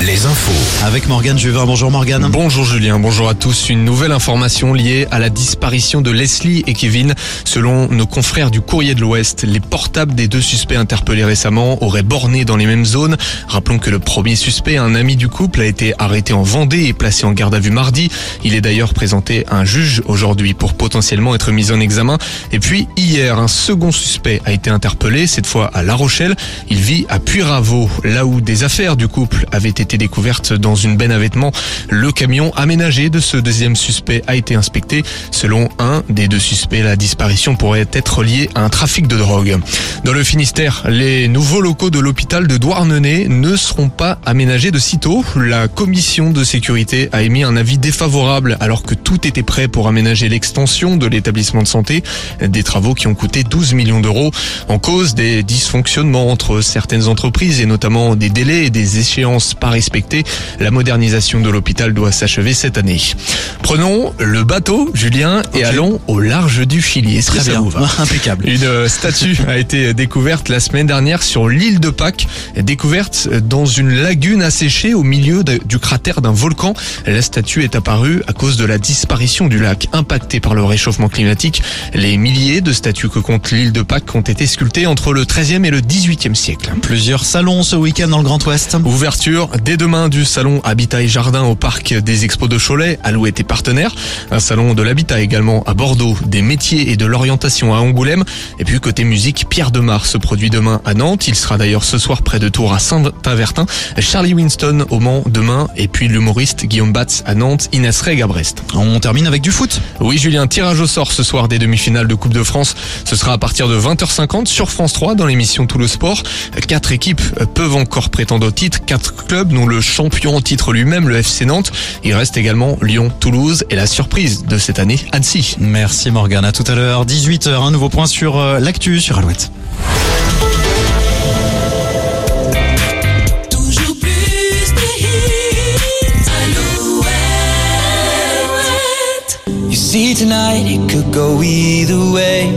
Les infos. Avec Morgane Juvin. Bonjour Morgane. Bonjour Julien, bonjour à tous. Une nouvelle information liée à la disparition de Leslie et Kevin. Selon nos confrères du Courrier de l'Ouest, les portables des deux suspects interpellés récemment auraient borné dans les mêmes zones. Rappelons que le premier suspect, un ami du couple, a été arrêté en Vendée et placé en garde à vue mardi. Il est d'ailleurs présenté à un juge aujourd'hui pour potentiellement être mis en examen. Et puis hier, un second suspect a été interpellé, cette fois à La Rochelle. Il vit à Puyraveau, là où des affaires du couple avaient été découvertes dans une benne à vêtements. Le camion aménagé de ce deuxième suspect a été inspecté. Selon un des deux suspects, la disparition pourrait être liée à un trafic de drogue. Dans le Finistère, les nouveaux locaux de l'hôpital de Douarnenez ne seront pas aménagés de sitôt. La commission de sécurité a émis un avis défavorable alors que tout était prêt pour aménager l'extension de l'établissement de santé. Des travaux qui ont coûté 12 millions d'euros en cause des dysfonctionnements entre certaines entreprises et notamment des délais et des échéances pas respectées. La modernisation de l'hôpital doit s'achever cette année. Prenons le bateau, Julien, et allons au large du Chili. Est-ce que Très ça bien. vous va Impeccable. une euh, statue a été découverte la semaine dernière sur l'île de Pâques, découverte dans une lagune asséchée au milieu de- du cratère d'un volcan. La statue est apparue à cause de la disparition du lac impacté par le réchauffement climatique. Les milliers de statues que compte l'île de Pâques ont été sculptées entre le 13e et le 18e siècle. Plusieurs salons ce week-end dans le Grand Ouest. Ouverture dès demain du salon Habitat et Jardin au parc des Expos de Cholet, Alouette et partenaires. Un salon de l'habitat également à Bordeaux, des métiers et de l'orientation à Angoulême. Et puis côté musique, Pierre Demar se produit demain à Nantes. Il sera d'ailleurs ce soir près de Tours à Saint-Avertin. Charlie Winston au Mans demain. Et puis l'humoriste Guillaume Batz à Nantes, Inès Reg à Brest. On termine avec du foot. Oui Julien, tirage au sort ce soir des demi-finales de Coupe de France. Ce sera à partir de 20h50 sur France 3 dans l'émission Tout le Sport. Quatre équipes peuvent encore prétendre au titre. Quatre clubs dont le champion en titre lui-même, le FC Nantes. Il reste également Lyon, Toulouse et la surprise de cette année, Annecy. Merci Morgane. À tout à l'heure. 18h. Un nouveau point sur euh, l'actu sur Alouette. Toujours plus de hits. Alouette. You see tonight it could go either way.